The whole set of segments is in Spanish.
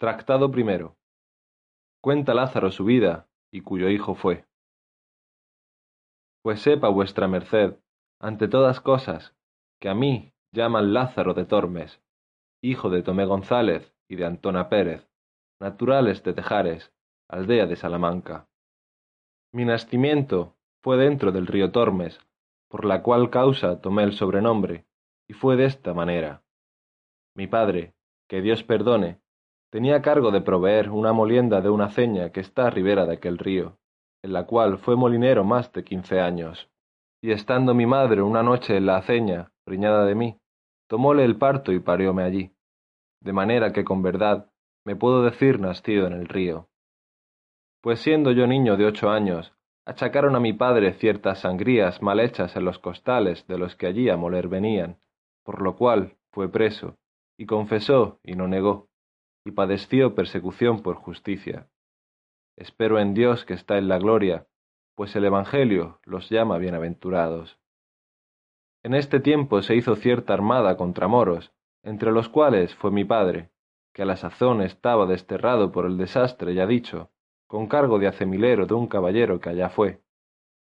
Tractado primero. Cuenta Lázaro su vida, y cuyo hijo fue. Pues sepa vuestra merced, ante todas cosas, que a mí llaman Lázaro de Tormes, hijo de Tomé González y de Antona Pérez, naturales de Tejares, aldea de Salamanca. Mi nacimiento fue dentro del río Tormes, por la cual causa tomé el sobrenombre, y fue de esta manera. Mi padre, que Dios perdone, tenía cargo de proveer una molienda de una ceña que está a ribera de aquel río, en la cual fue molinero más de quince años. Y estando mi madre una noche en la aceña, preñada de mí, tomóle el parto y parióme allí, de manera que con verdad me puedo decir nacido en el río. Pues siendo yo niño de ocho años, achacaron a mi padre ciertas sangrías mal hechas en los costales de los que allí a moler venían, por lo cual fue preso, y confesó y no negó y padeció persecución por justicia. Espero en Dios que está en la gloria, pues el Evangelio los llama bienaventurados. En este tiempo se hizo cierta armada contra moros, entre los cuales fue mi padre, que a la sazón estaba desterrado por el desastre ya dicho, con cargo de acemilero de un caballero que allá fue,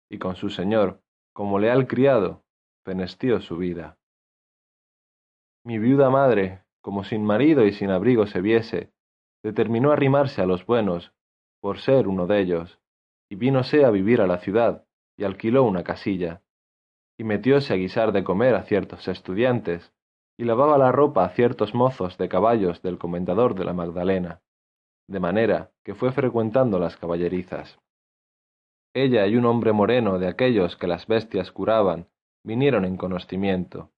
y con su señor, como leal criado, fenestió su vida. Mi viuda madre, como sin marido y sin abrigo se viese, determinó arrimarse a los buenos, por ser uno de ellos, y vínose a vivir a la ciudad, y alquiló una casilla, y metióse a guisar de comer a ciertos estudiantes, y lavaba la ropa a ciertos mozos de caballos del comendador de la Magdalena, de manera que fue frecuentando las caballerizas. Ella y un hombre moreno de aquellos que las bestias curaban vinieron en conocimiento,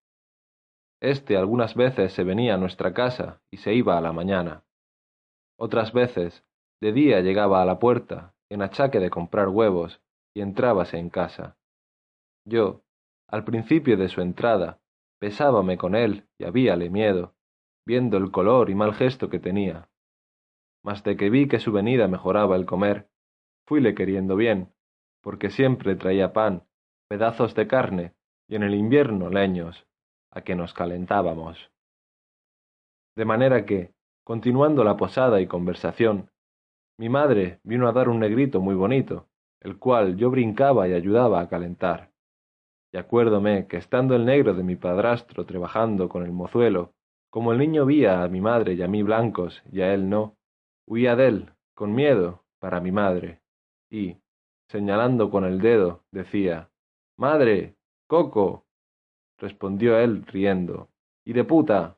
este algunas veces se venía a nuestra casa y se iba a la mañana. Otras veces, de día llegaba a la puerta, en achaque de comprar huevos, y entrábase en casa. Yo, al principio de su entrada, pesábame con él y habíale miedo, viendo el color y mal gesto que tenía. Mas de que vi que su venida mejoraba el comer, fuile queriendo bien, porque siempre traía pan, pedazos de carne, y en el invierno leños, a que nos calentábamos. De manera que, continuando la posada y conversación, mi madre vino a dar un negrito muy bonito, el cual yo brincaba y ayudaba a calentar. Y acuérdome que estando el negro de mi padrastro trabajando con el mozuelo, como el niño vía a mi madre y a mí blancos y a él no, huía de él, con miedo, para mi madre, y, señalando con el dedo, decía, Madre, Coco, respondió él riendo. —¿Y de puta?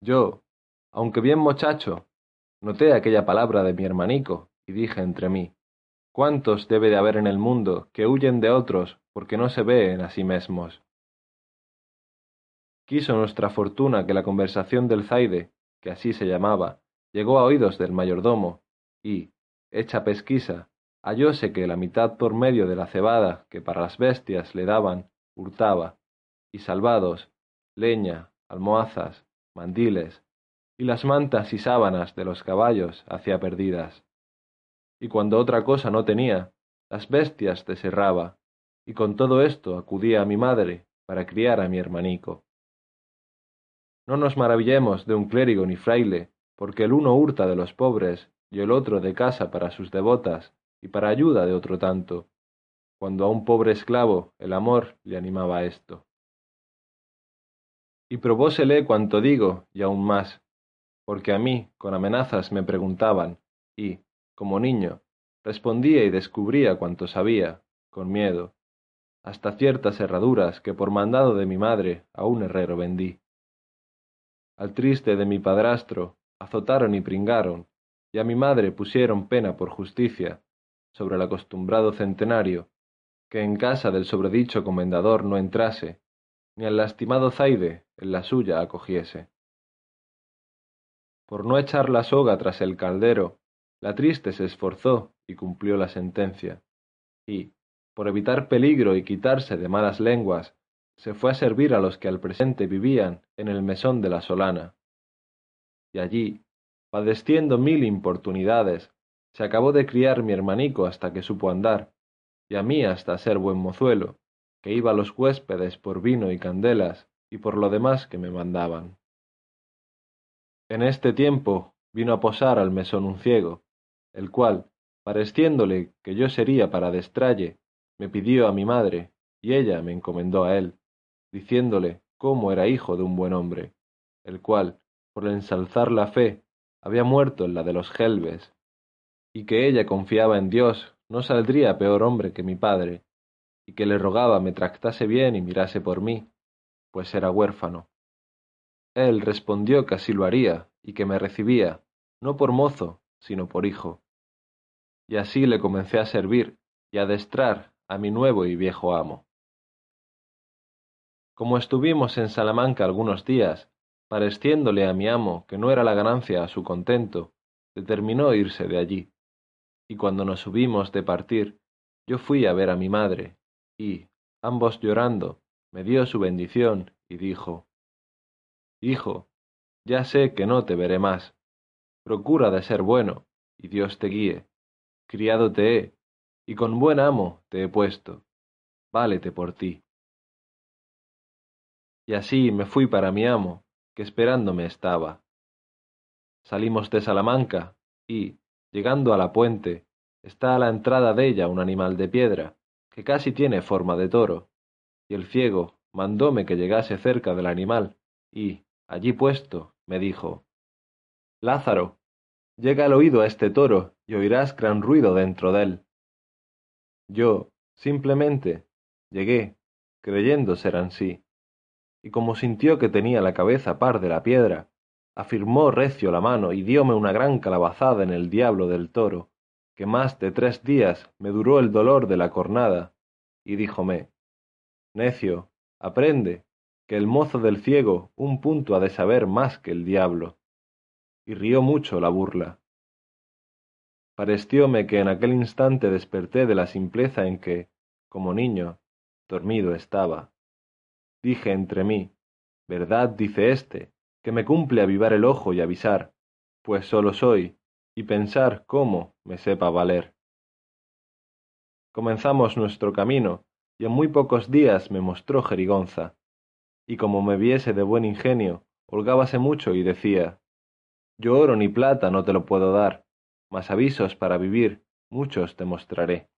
Yo, aunque bien muchacho, noté aquella palabra de mi hermanico, y dije entre mí, ¿cuántos debe de haber en el mundo que huyen de otros porque no se ven a sí mismos? Quiso nuestra fortuna que la conversación del Zaide, que así se llamaba, llegó a oídos del mayordomo, y, hecha pesquisa, hallóse que la mitad por medio de la cebada que para las bestias le daban hurtaba, y salvados, leña, almohazas, mandiles, y las mantas y sábanas de los caballos hacía perdidas. Y cuando otra cosa no tenía, las bestias deserraba, y con todo esto acudía a mi madre para criar a mi hermanico. No nos maravillemos de un clérigo ni fraile, porque el uno hurta de los pobres y el otro de casa para sus devotas y para ayuda de otro tanto, cuando a un pobre esclavo el amor le animaba esto. Y probósele cuanto digo, y aún más, porque a mí con amenazas me preguntaban, y, como niño, respondía y descubría cuanto sabía, con miedo, hasta ciertas herraduras que por mandado de mi madre a un herrero vendí. Al triste de mi padrastro azotaron y pringaron, y a mi madre pusieron pena por justicia, sobre el acostumbrado centenario, que en casa del sobredicho comendador no entrase, ni al lastimado Zaide en la suya acogiese. Por no echar la soga tras el caldero, la triste se esforzó y cumplió la sentencia, y, por evitar peligro y quitarse de malas lenguas, se fue a servir a los que al presente vivían en el mesón de la Solana. Y allí, padeciendo mil importunidades, se acabó de criar mi hermanico hasta que supo andar, y a mí hasta ser buen mozuelo, que iba a los huéspedes por vino y candelas, y por lo demás que me mandaban. En este tiempo vino a posar al mesón un ciego, el cual, pareciéndole que yo sería para destralle, me pidió a mi madre, y ella me encomendó a él, diciéndole cómo era hijo de un buen hombre, el cual, por ensalzar la fe, había muerto en la de los gelbes, y que ella confiaba en Dios no saldría peor hombre que mi padre, y que le rogaba me tractase bien y mirase por mí, pues era huérfano. Él respondió que así lo haría, y que me recibía, no por mozo, sino por hijo. Y así le comencé a servir y a adestrar a mi nuevo y viejo amo. Como estuvimos en Salamanca algunos días, pareciéndole a mi amo que no era la ganancia a su contento, determinó irse de allí. Y cuando nos subimos de partir, yo fui a ver a mi madre, y, ambos llorando, me dio su bendición y dijo, Hijo, ya sé que no te veré más. Procura de ser bueno, y Dios te guíe. Criado te he, y con buen amo te he puesto. Válete por ti. Y así me fui para mi amo, que esperándome estaba. Salimos de Salamanca, y, llegando a la puente, está a la entrada de ella un animal de piedra, que casi tiene forma de toro, y el ciego mandóme que llegase cerca del animal, y, allí puesto, me dijo, Lázaro, llega al oído a este toro y oirás gran ruido dentro de él. Yo, simplemente, llegué, creyendo ser ansí y como sintió que tenía la cabeza par de la piedra, afirmó recio la mano y dióme una gran calabazada en el diablo del toro, que más de tres días me duró el dolor de la cornada, y díjome, Necio, aprende, que el mozo del ciego un punto ha de saber más que el diablo. Y rió mucho la burla. Parecióme que en aquel instante desperté de la simpleza en que, como niño, dormido estaba. Dije entre mí, verdad dice éste, que me cumple avivar el ojo y avisar, pues solo soy, y pensar cómo me sepa valer. Comenzamos nuestro camino, y en muy pocos días me mostró jerigonza, y como me viese de buen ingenio, holgábase mucho y decía, yo oro ni plata no te lo puedo dar, mas avisos para vivir muchos te mostraré.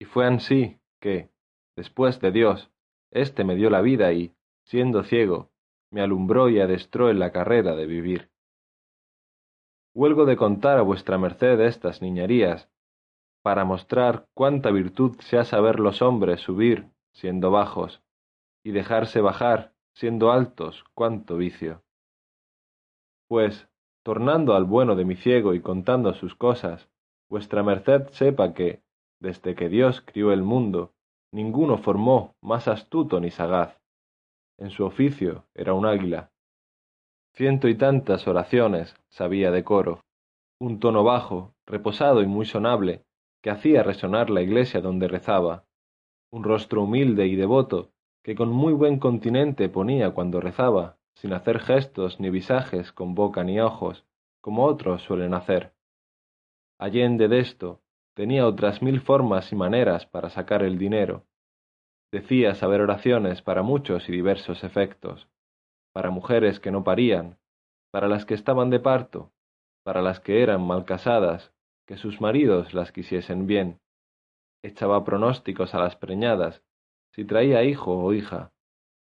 Y fue ansí que, después de Dios, Este me dio la vida y, siendo ciego, me alumbró y adestró en la carrera de vivir. Huelgo de contar a vuestra merced estas niñerías, para mostrar cuánta virtud se ha saber los hombres subir, siendo bajos, y dejarse bajar, siendo altos, cuánto vicio. Pues, tornando al bueno de mi ciego y contando sus cosas, vuestra merced sepa que, desde que Dios crió el mundo, ninguno formó más astuto ni sagaz. En su oficio era un águila. Ciento y tantas oraciones sabía de coro, un tono bajo, reposado y muy sonable, que hacía resonar la iglesia donde rezaba, un rostro humilde y devoto, que con muy buen continente ponía cuando rezaba, sin hacer gestos ni visajes con boca ni ojos, como otros suelen hacer. Allende de esto, tenía otras mil formas y maneras para sacar el dinero. Decía saber oraciones para muchos y diversos efectos, para mujeres que no parían, para las que estaban de parto, para las que eran mal casadas, que sus maridos las quisiesen bien. Echaba pronósticos a las preñadas, si traía hijo o hija,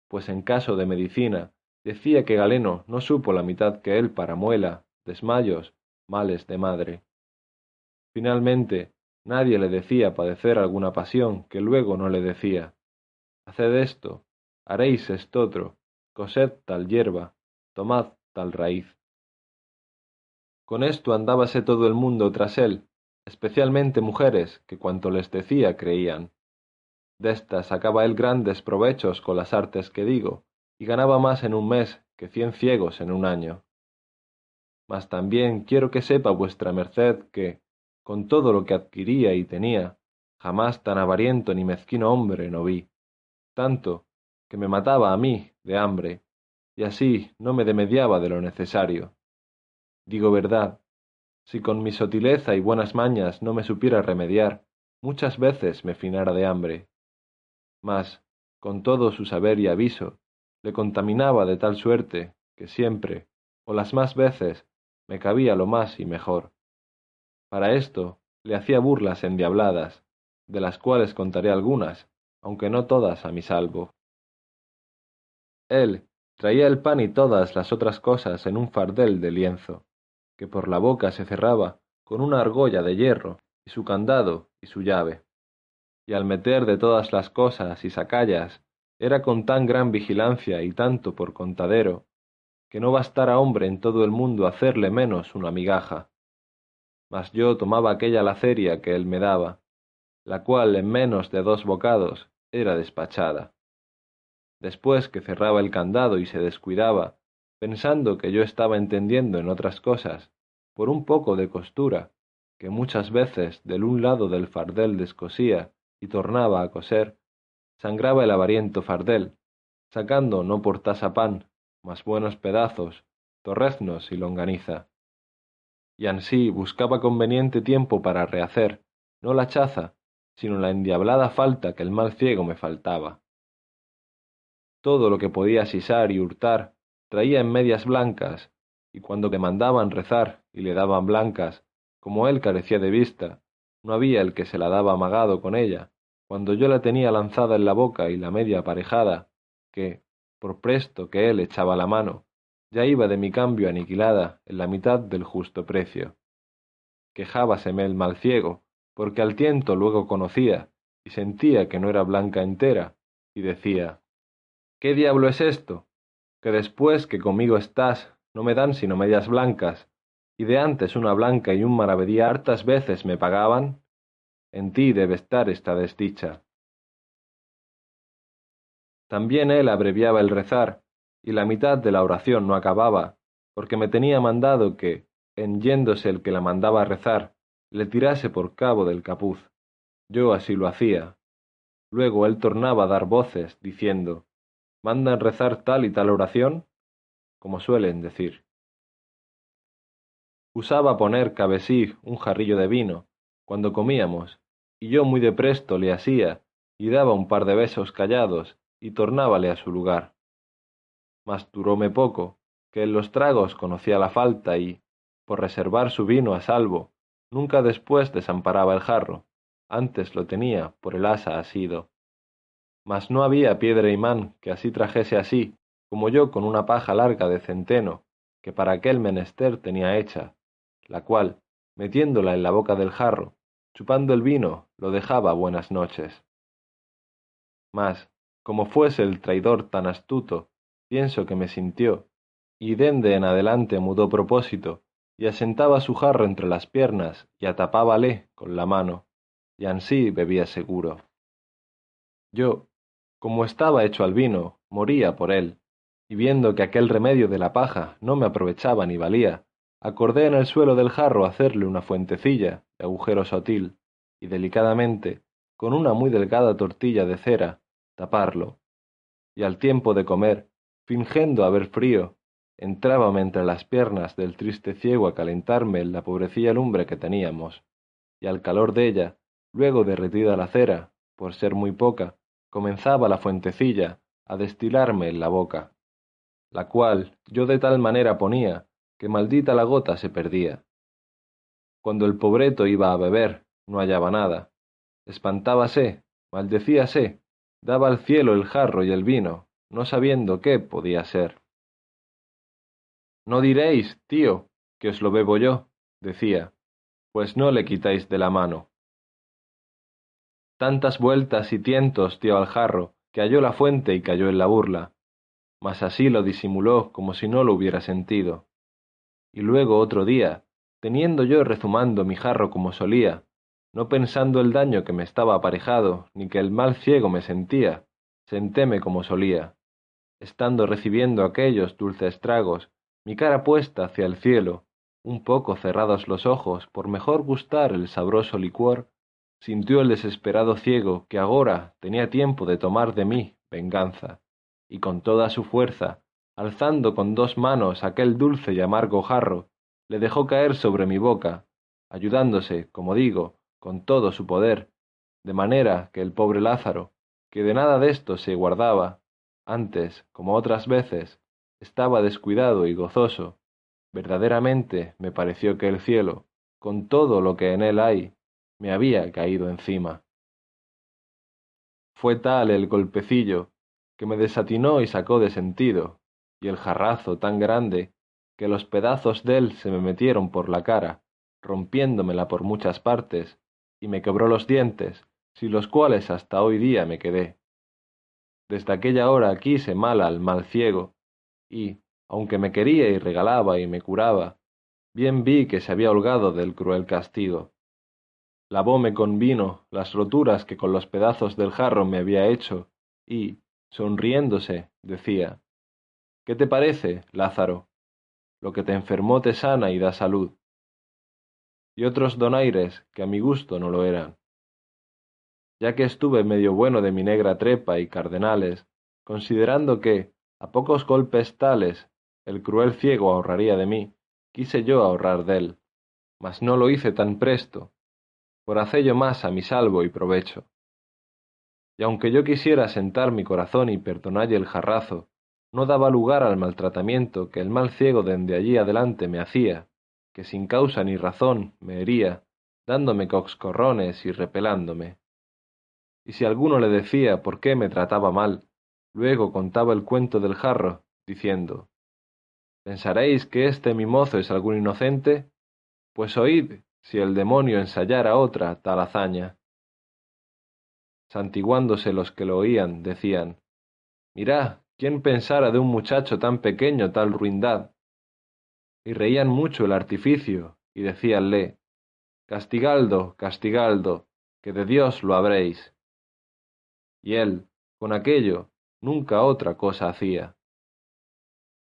pues en caso de medicina decía que Galeno no supo la mitad que él para muela, desmayos, males de madre. Finalmente, nadie le decía padecer alguna pasión que luego no le decía. Haced esto, haréis estotro, cosed tal hierba, tomad tal raíz. Con esto andábase todo el mundo tras él, especialmente mujeres que cuanto les decía creían. Destas sacaba él grandes provechos con las artes que digo, y ganaba más en un mes que cien ciegos en un año. Mas también quiero que sepa vuestra merced que, con todo lo que adquiría y tenía, jamás tan avariento ni mezquino hombre no vi, tanto que me mataba a mí de hambre, y así no me demediaba de lo necesario. Digo verdad, si con mi sotileza y buenas mañas no me supiera remediar, muchas veces me finara de hambre. Mas, con todo su saber y aviso, le contaminaba de tal suerte que siempre, o las más veces, me cabía lo más y mejor. Para esto le hacía burlas endiabladas, de las cuales contaré algunas, aunque no todas a mi salvo. Él traía el pan y todas las otras cosas en un fardel de lienzo, que por la boca se cerraba con una argolla de hierro, y su candado y su llave. Y al meter de todas las cosas y sacallas, era con tan gran vigilancia y tanto por contadero, que no bastara hombre en todo el mundo hacerle menos una migaja. Mas yo tomaba aquella laceria que él me daba, la cual en menos de dos bocados era despachada. Después que cerraba el candado y se descuidaba, pensando que yo estaba entendiendo en otras cosas, por un poco de costura, que muchas veces del un lado del fardel descosía y tornaba a coser, sangraba el avariento fardel, sacando no por tasa pan, más buenos pedazos, torreznos y longaniza. Y ansí buscaba conveniente tiempo para rehacer, no la chaza, sino la endiablada falta que el mal ciego me faltaba. Todo lo que podía sisar y hurtar traía en medias blancas, y cuando le mandaban rezar y le daban blancas, como él carecía de vista, no había el que se la daba amagado con ella, cuando yo la tenía lanzada en la boca y la media aparejada, que, por presto que él echaba la mano, ya iba de mi cambio aniquilada en la mitad del justo precio. Quejábaseme el mal ciego, porque al tiento luego conocía, y sentía que no era blanca entera, y decía, ¿Qué diablo es esto? Que después que conmigo estás, no me dan sino medias blancas, y de antes una blanca y un maravedí hartas veces me pagaban. En ti debe estar esta desdicha. También él abreviaba el rezar, y la mitad de la oración no acababa, porque me tenía mandado que, en yéndose el que la mandaba rezar, le tirase por cabo del capuz. Yo así lo hacía. Luego él tornaba a dar voces, diciendo, ¿Mandan rezar tal y tal oración? como suelen decir. Usaba poner cabe sí un jarrillo de vino, cuando comíamos, y yo muy de presto le hacía, y daba un par de besos callados, y tornábale a su lugar. Mas duróme poco, que en los tragos conocía la falta y, por reservar su vino a salvo, nunca después desamparaba el jarro, antes lo tenía por el asa asido. Mas no había piedra imán que así trajese así, como yo con una paja larga de centeno, que para aquel menester tenía hecha, la cual, metiéndola en la boca del jarro, chupando el vino, lo dejaba buenas noches. Mas, como fuese el traidor tan astuto, pienso que me sintió, y dende en adelante mudó propósito, y asentaba su jarro entre las piernas y atapábale con la mano, y ansí bebía seguro. Yo, como estaba hecho al vino, moría por él, y viendo que aquel remedio de la paja no me aprovechaba ni valía, acordé en el suelo del jarro hacerle una fuentecilla de agujero sotil, y delicadamente, con una muy delgada tortilla de cera, taparlo, y al tiempo de comer, fingiendo haber frío, entrábame entre las piernas del triste ciego a calentarme la pobrecilla lumbre que teníamos, y al calor de ella, luego derretida la cera, por ser muy poca, comenzaba la fuentecilla a destilarme en la boca, la cual yo de tal manera ponía que maldita la gota se perdía. Cuando el pobreto iba a beber, no hallaba nada. Espantábase, maldecíase, daba al cielo el jarro y el vino, no sabiendo qué podía ser. No diréis, tío, que os lo bebo yo, decía, pues no le quitáis de la mano. Tantas vueltas y tientos dio al jarro, que halló la fuente y cayó en la burla, mas así lo disimuló como si no lo hubiera sentido. Y luego otro día, teniendo yo rezumando mi jarro como solía, no pensando el daño que me estaba aparejado, ni que el mal ciego me sentía, sentéme como solía, estando recibiendo aquellos dulces tragos, mi cara puesta hacia el cielo, un poco cerrados los ojos por mejor gustar el sabroso licor, sintió el desesperado ciego que agora tenía tiempo de tomar de mí venganza, y con toda su fuerza, alzando con dos manos aquel dulce y amargo jarro, le dejó caer sobre mi boca, ayudándose, como digo, con todo su poder, de manera que el pobre Lázaro, que de nada de esto se guardaba, antes, como otras veces, estaba descuidado y gozoso, verdaderamente me pareció que el cielo, con todo lo que en él hay, me había caído encima. Fue tal el golpecillo que me desatinó y sacó de sentido, y el jarrazo tan grande que los pedazos de él se me metieron por la cara, rompiéndomela por muchas partes, y me quebró los dientes, sin los cuales hasta hoy día me quedé. Desde aquella hora quise mal al mal ciego, y, aunque me quería y regalaba y me curaba, bien vi que se había holgado del cruel castigo. Lavóme con vino las roturas que con los pedazos del jarro me había hecho, y, sonriéndose, decía, ¿Qué te parece, Lázaro? Lo que te enfermó te sana y da salud y otros donaires que a mi gusto no lo eran. Ya que estuve medio bueno de mi negra trepa y cardenales, considerando que, a pocos golpes tales, el cruel ciego ahorraría de mí, quise yo ahorrar de él, mas no lo hice tan presto, por hacello más a mi salvo y provecho. Y aunque yo quisiera sentar mi corazón y perdonalle el jarrazo, no daba lugar al maltratamiento que el mal ciego dende allí adelante me hacía, que sin causa ni razón me hería, dándome coxcorrones y repelándome. Y si alguno le decía por qué me trataba mal, luego contaba el cuento del jarro, diciendo ¿Pensaréis que este mi mozo es algún inocente? Pues oíd si el demonio ensayara otra tal hazaña. Santiguándose los que lo oían, decían Mirá, ¿quién pensara de un muchacho tan pequeño tal ruindad? y reían mucho el artificio, y decíanle, Castigaldo, castigaldo, que de Dios lo habréis. Y él, con aquello, nunca otra cosa hacía.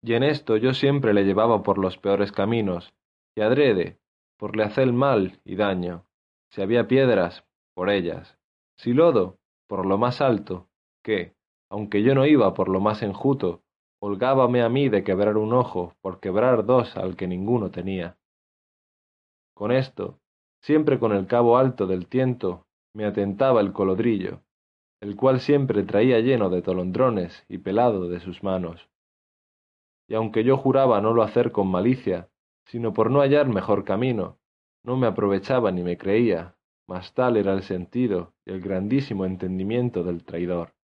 Y en esto yo siempre le llevaba por los peores caminos, y adrede, por le hacer mal y daño. Si había piedras, por ellas. Si lodo, por lo más alto, que, aunque yo no iba por lo más enjuto, holgábame a mí de quebrar un ojo por quebrar dos al que ninguno tenía. Con esto, siempre con el cabo alto del tiento, me atentaba el colodrillo, el cual siempre traía lleno de tolondrones y pelado de sus manos. Y aunque yo juraba no lo hacer con malicia, sino por no hallar mejor camino, no me aprovechaba ni me creía, mas tal era el sentido y el grandísimo entendimiento del traidor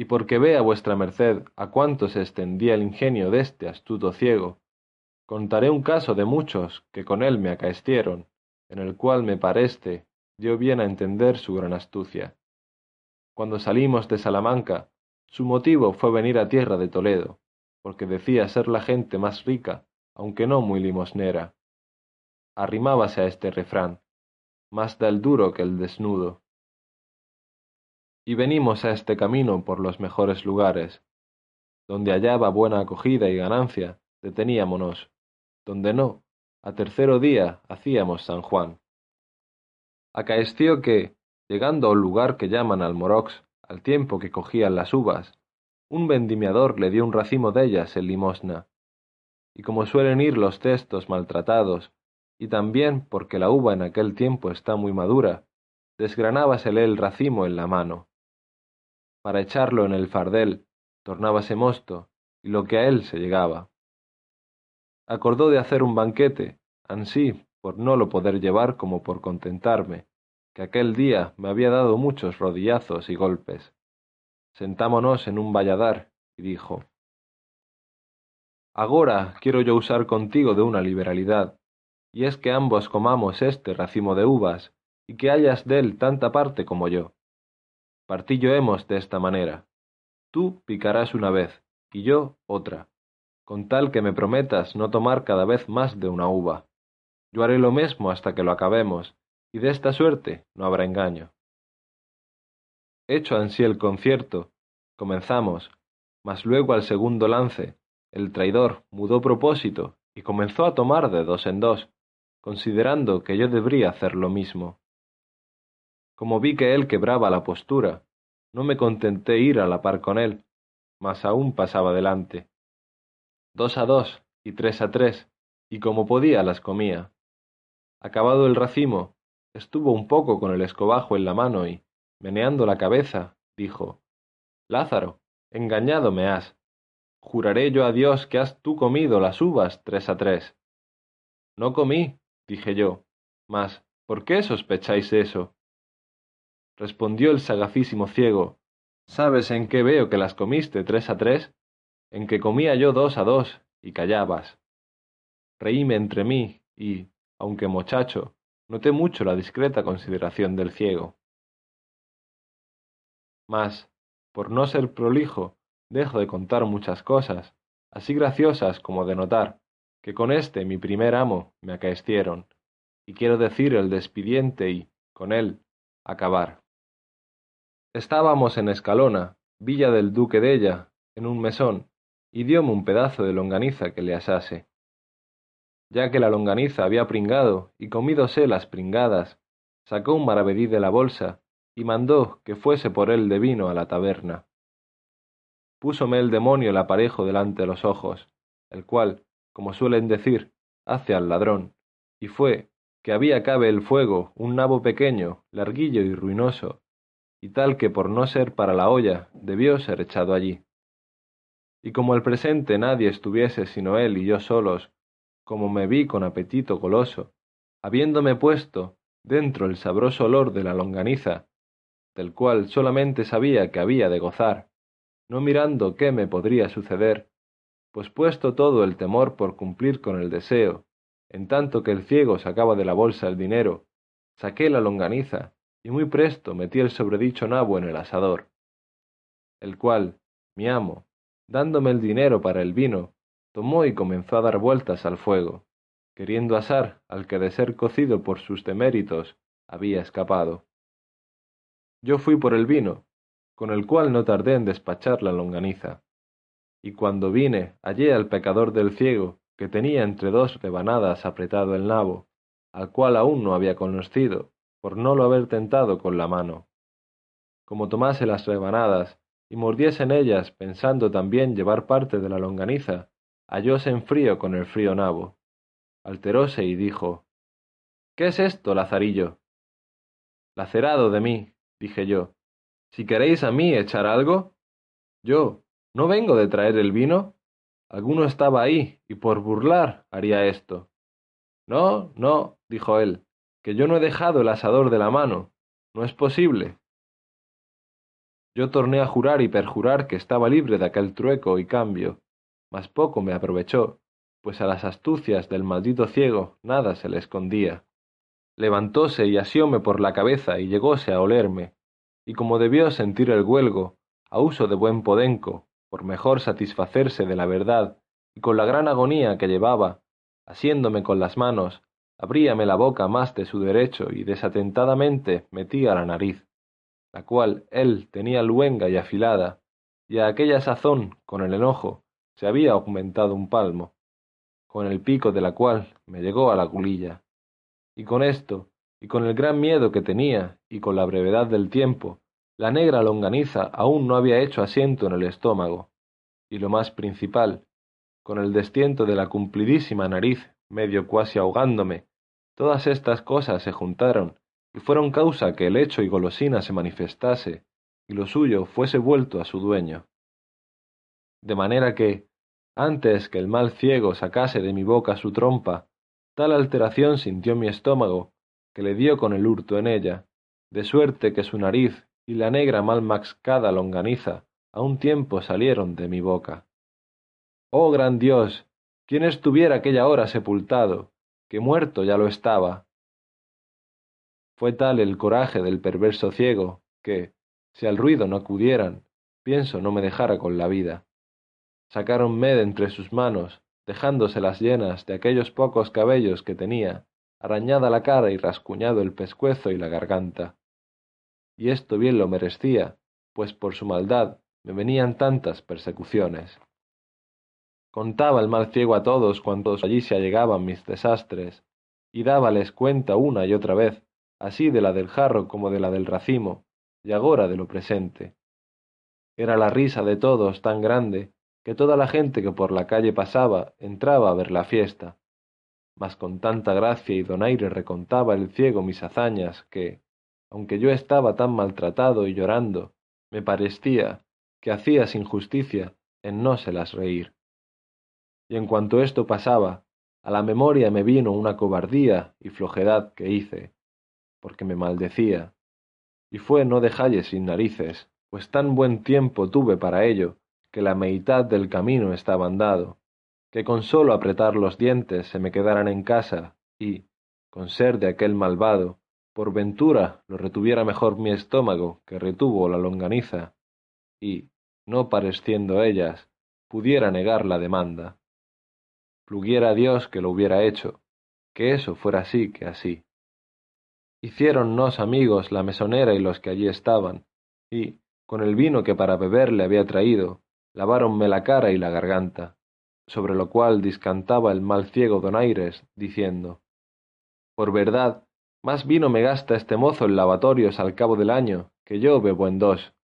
y porque vea vuestra merced a cuánto se extendía el ingenio de este astuto ciego, contaré un caso de muchos que con él me acaestieron, en el cual me parece dio bien a entender su gran astucia. Cuando salimos de Salamanca, su motivo fue venir a tierra de Toledo, porque decía ser la gente más rica, aunque no muy limosnera. Arrimábase a este refrán, más da el duro que el desnudo y venimos a este camino por los mejores lugares. Donde hallaba buena acogida y ganancia, deteníamonos. Donde no, a tercero día hacíamos San Juan. Acaeció que, llegando a un lugar que llaman Almorox, al tiempo que cogían las uvas, un vendimiador le dio un racimo de ellas en limosna. Y como suelen ir los cestos maltratados, y también porque la uva en aquel tiempo está muy madura, desgranábasele el racimo en la mano para echarlo en el fardel, tornábase mosto, y lo que a él se llegaba. Acordó de hacer un banquete, ansí por no lo poder llevar como por contentarme, que aquel día me había dado muchos rodillazos y golpes. Sentámonos en un valladar, y dijo, Agora quiero yo usar contigo de una liberalidad, y es que ambos comamos este racimo de uvas, y que hayas de él tanta parte como yo Partillo hemos de esta manera. Tú picarás una vez, y yo otra, con tal que me prometas no tomar cada vez más de una uva. Yo haré lo mismo hasta que lo acabemos, y de esta suerte no habrá engaño. Hecho ansí el concierto, comenzamos, mas luego al segundo lance, el traidor mudó propósito y comenzó a tomar de dos en dos, considerando que yo debería hacer lo mismo. Como vi que él quebraba la postura, no me contenté ir a la par con él, mas aún pasaba delante. Dos a dos y tres a tres, y como podía las comía. Acabado el racimo, estuvo un poco con el escobajo en la mano y, meneando la cabeza, dijo Lázaro, engañado me has. Juraré yo a Dios que has tú comido las uvas tres a tres. No comí, dije yo, mas ¿por qué sospecháis eso? Respondió el sagacísimo ciego, ¿sabes en qué veo que las comiste tres a tres? En que comía yo dos a dos y callabas. Reíme entre mí y, aunque muchacho, noté mucho la discreta consideración del ciego. Mas, por no ser prolijo, dejo de contar muchas cosas, así graciosas como de notar, que con este mi primer amo me acaecieron, y quiero decir el despidiente y, con él, acabar. Estábamos en Escalona, villa del duque de ella, en un mesón, y dióme un pedazo de longaniza que le asase. Ya que la longaniza había pringado y comídose las pringadas, sacó un maravedí de la bolsa y mandó que fuese por él de vino a la taberna. Púsome el demonio el aparejo delante de los ojos, el cual, como suelen decir, hace al ladrón, y fue que había cabe el fuego un nabo pequeño, larguillo y ruinoso, y tal que por no ser para la olla debió ser echado allí. Y como al presente nadie estuviese sino él y yo solos, como me vi con apetito goloso, habiéndome puesto dentro el sabroso olor de la longaniza, del cual solamente sabía que había de gozar, no mirando qué me podría suceder, pues puesto todo el temor por cumplir con el deseo, en tanto que el ciego sacaba de la bolsa el dinero, saqué la longaniza y muy presto metí el sobredicho nabo en el asador, el cual, mi amo, dándome el dinero para el vino, tomó y comenzó a dar vueltas al fuego, queriendo asar al que de ser cocido por sus deméritos había escapado. Yo fui por el vino, con el cual no tardé en despachar la longaniza, y cuando vine hallé al pecador del ciego, que tenía entre dos rebanadas apretado el nabo, al cual aún no había conocido, por no lo haber tentado con la mano. Como tomase las rebanadas y mordiese en ellas pensando también llevar parte de la longaniza, hallóse en frío con el frío nabo. Alteróse y dijo ¿Qué es esto, Lazarillo? Lacerado de mí, dije yo. Si queréis a mí echar algo. Yo, ¿no vengo de traer el vino? Alguno estaba ahí, y por burlar haría esto. No, no, dijo él, que yo no he dejado el asador de la mano. No es posible. Yo torné a jurar y perjurar que estaba libre de aquel trueco y cambio, mas poco me aprovechó, pues a las astucias del maldito ciego nada se le escondía. Levantóse y asióme por la cabeza y llegóse a olerme, y como debió sentir el huelgo, a uso de buen podenco, por mejor satisfacerse de la verdad, y con la gran agonía que llevaba, asiéndome con las manos, abríame la boca más de su derecho y desatentadamente metía la nariz, la cual él tenía luenga y afilada, y a aquella sazón, con el enojo, se había aumentado un palmo, con el pico de la cual me llegó a la culilla. Y con esto, y con el gran miedo que tenía, y con la brevedad del tiempo, la negra longaniza aún no había hecho asiento en el estómago, y lo más principal, con el destiento de la cumplidísima nariz medio cuasi ahogándome, Todas estas cosas se juntaron y fueron causa que el hecho y golosina se manifestase y lo suyo fuese vuelto a su dueño. De manera que, antes que el mal ciego sacase de mi boca su trompa, tal alteración sintió mi estómago que le dio con el hurto en ella, de suerte que su nariz y la negra mal maxcada longaniza a un tiempo salieron de mi boca. Oh gran Dios, quién estuviera aquella hora sepultado, que muerto ya lo estaba. Fue tal el coraje del perverso ciego, que, si al ruido no acudieran, pienso no me dejara con la vida. Sacáronme de entre sus manos, dejándoselas llenas de aquellos pocos cabellos que tenía, arañada la cara y rascuñado el pescuezo y la garganta. Y esto bien lo merecía, pues por su maldad me venían tantas persecuciones. Contaba el mal ciego a todos cuantos allí se allegaban mis desastres, y dábales cuenta una y otra vez, así de la del jarro como de la del racimo, y agora de lo presente. Era la risa de todos tan grande que toda la gente que por la calle pasaba entraba a ver la fiesta. Mas con tanta gracia y donaire recontaba el ciego mis hazañas que, aunque yo estaba tan maltratado y llorando, me parecía que hacías injusticia en no se las reír. Y en cuanto esto pasaba, a la memoria me vino una cobardía y flojedad que hice, porque me maldecía, y fue no dejalle sin narices, pues tan buen tiempo tuve para ello, que la mitad del camino estaba andado, que con solo apretar los dientes se me quedaran en casa, y, con ser de aquel malvado, por ventura lo retuviera mejor mi estómago que retuvo la longaniza, y, no pareciendo ellas, pudiera negar la demanda. Pluguiera Dios que lo hubiera hecho, que eso fuera así que así. Hiciéronnos amigos la mesonera y los que allí estaban, y, con el vino que para beber le había traído, laváronme la cara y la garganta, sobre lo cual discantaba el mal ciego donaires, diciendo Por verdad, más vino me gasta este mozo en lavatorios al cabo del año, que yo bebo en dos.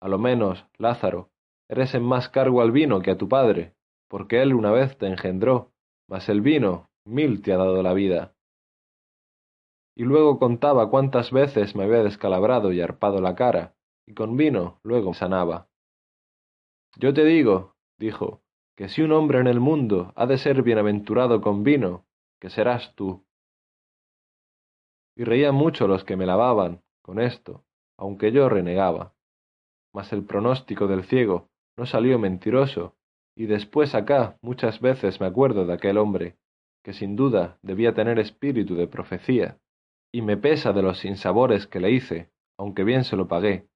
A lo menos, Lázaro, eres en más cargo al vino que a tu padre, porque él una vez te engendró, mas el vino mil te ha dado la vida y luego contaba cuántas veces me había descalabrado y arpado la cara, y con vino luego sanaba. Yo te digo, dijo, que si un hombre en el mundo ha de ser bienaventurado con vino, que serás tú. Y reían mucho los que me lavaban con esto, aunque yo renegaba. Mas el pronóstico del ciego no salió mentiroso, y después acá muchas veces me acuerdo de aquel hombre, que sin duda debía tener espíritu de profecía, y me pesa de los sinsabores que le hice, aunque bien se lo pagué,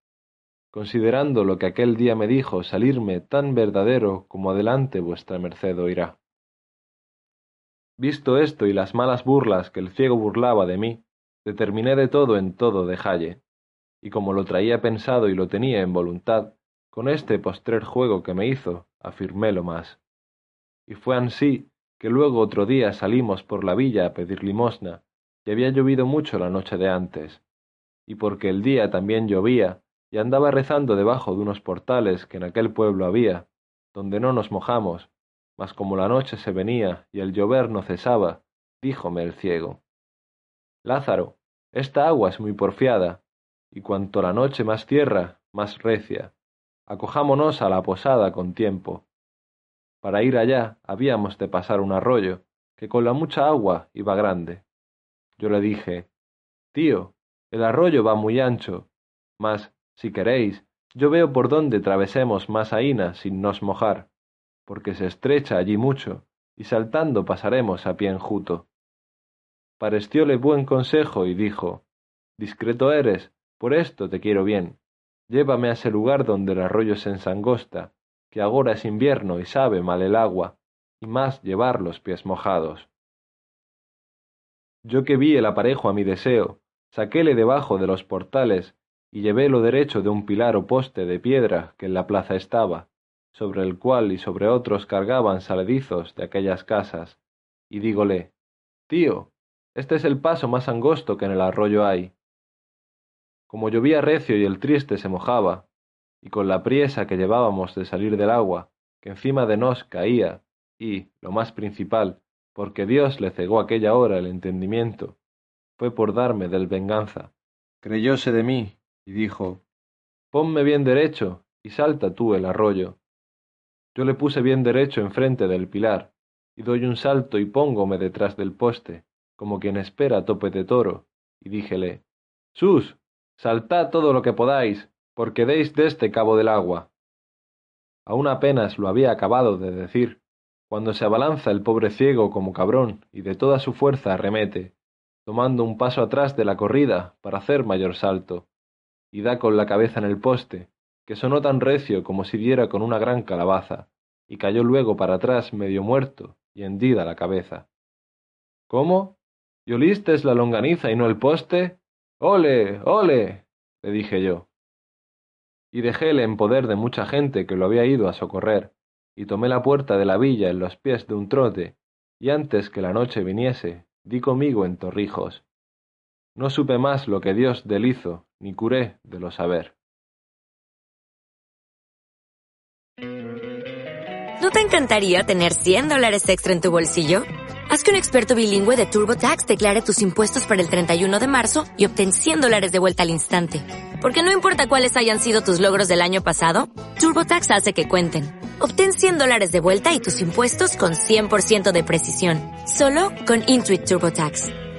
considerando lo que aquel día me dijo salirme tan verdadero como adelante vuestra merced oirá. Visto esto y las malas burlas que el ciego burlaba de mí, determiné de todo en todo dejalle, y como lo traía pensado y lo tenía en voluntad, con este postrer juego que me hizo, afirmélo más. Y fue ansí que luego otro día salimos por la villa a pedir limosna, y había llovido mucho la noche de antes, y porque el día también llovía, y andaba rezando debajo de unos portales que en aquel pueblo había, donde no nos mojamos, mas como la noche se venía y el llover no cesaba, díjome el ciego. Lázaro, esta agua es muy porfiada, y cuanto la noche más tierra, más recia. Acojámonos a la posada con tiempo. Para ir allá habíamos de pasar un arroyo, que con la mucha agua iba grande. Yo le dije, Tío, el arroyo va muy ancho, mas, si queréis, yo veo por dónde travesemos más aína sin nos mojar, porque se estrecha allí mucho, y saltando pasaremos a pie enjuto. Parecióle buen consejo y dijo, Discreto eres, por esto te quiero bien. Llévame a ese lugar donde el arroyo se ensangosta, que agora es invierno y sabe mal el agua, y más llevar los pies mojados. Yo que vi el aparejo a mi deseo, saquéle debajo de los portales y llevélo derecho de un pilar o poste de piedra que en la plaza estaba, sobre el cual y sobre otros cargaban saledizos de aquellas casas, y dígole, Tío, este es el paso más angosto que en el arroyo hay. Como llovía recio y el triste se mojaba, y con la priesa que llevábamos de salir del agua, que encima de nos caía, y, lo más principal, porque Dios le cegó aquella hora el entendimiento, fue por darme del venganza. Creyóse de mí, y dijo, Ponme bien derecho, y salta tú el arroyo. Yo le puse bien derecho enfrente del pilar, y doy un salto y póngome detrás del poste, como quien espera tope de toro, y díjele, Sus, saltad todo lo que podáis, porque deis de este cabo del agua. Aún apenas lo había acabado de decir, cuando se abalanza el pobre ciego como cabrón y de toda su fuerza arremete, tomando un paso atrás de la corrida para hacer mayor salto, y da con la cabeza en el poste, que sonó tan recio como si diera con una gran calabaza, y cayó luego para atrás medio muerto y hendida la cabeza. ¿Cómo? ¿Y oliste la longaniza y no el poste? ¡Ole! ¡Ole! le dije yo. Y dejéle en poder de mucha gente que lo había ido a socorrer, y tomé la puerta de la villa en los pies de un trote, y antes que la noche viniese, di conmigo en Torrijos. No supe más lo que Dios del hizo, ni curé de lo saber. ¿No te encantaría tener 100 dólares extra en tu bolsillo? Haz que un experto bilingüe de TurboTax declare tus impuestos para el 31 de marzo y obtén 100 dólares de vuelta al instante. Porque no importa cuáles hayan sido tus logros del año pasado, TurboTax hace que cuenten. Obtén 100 dólares de vuelta y tus impuestos con 100% de precisión. Solo con Intuit TurboTax.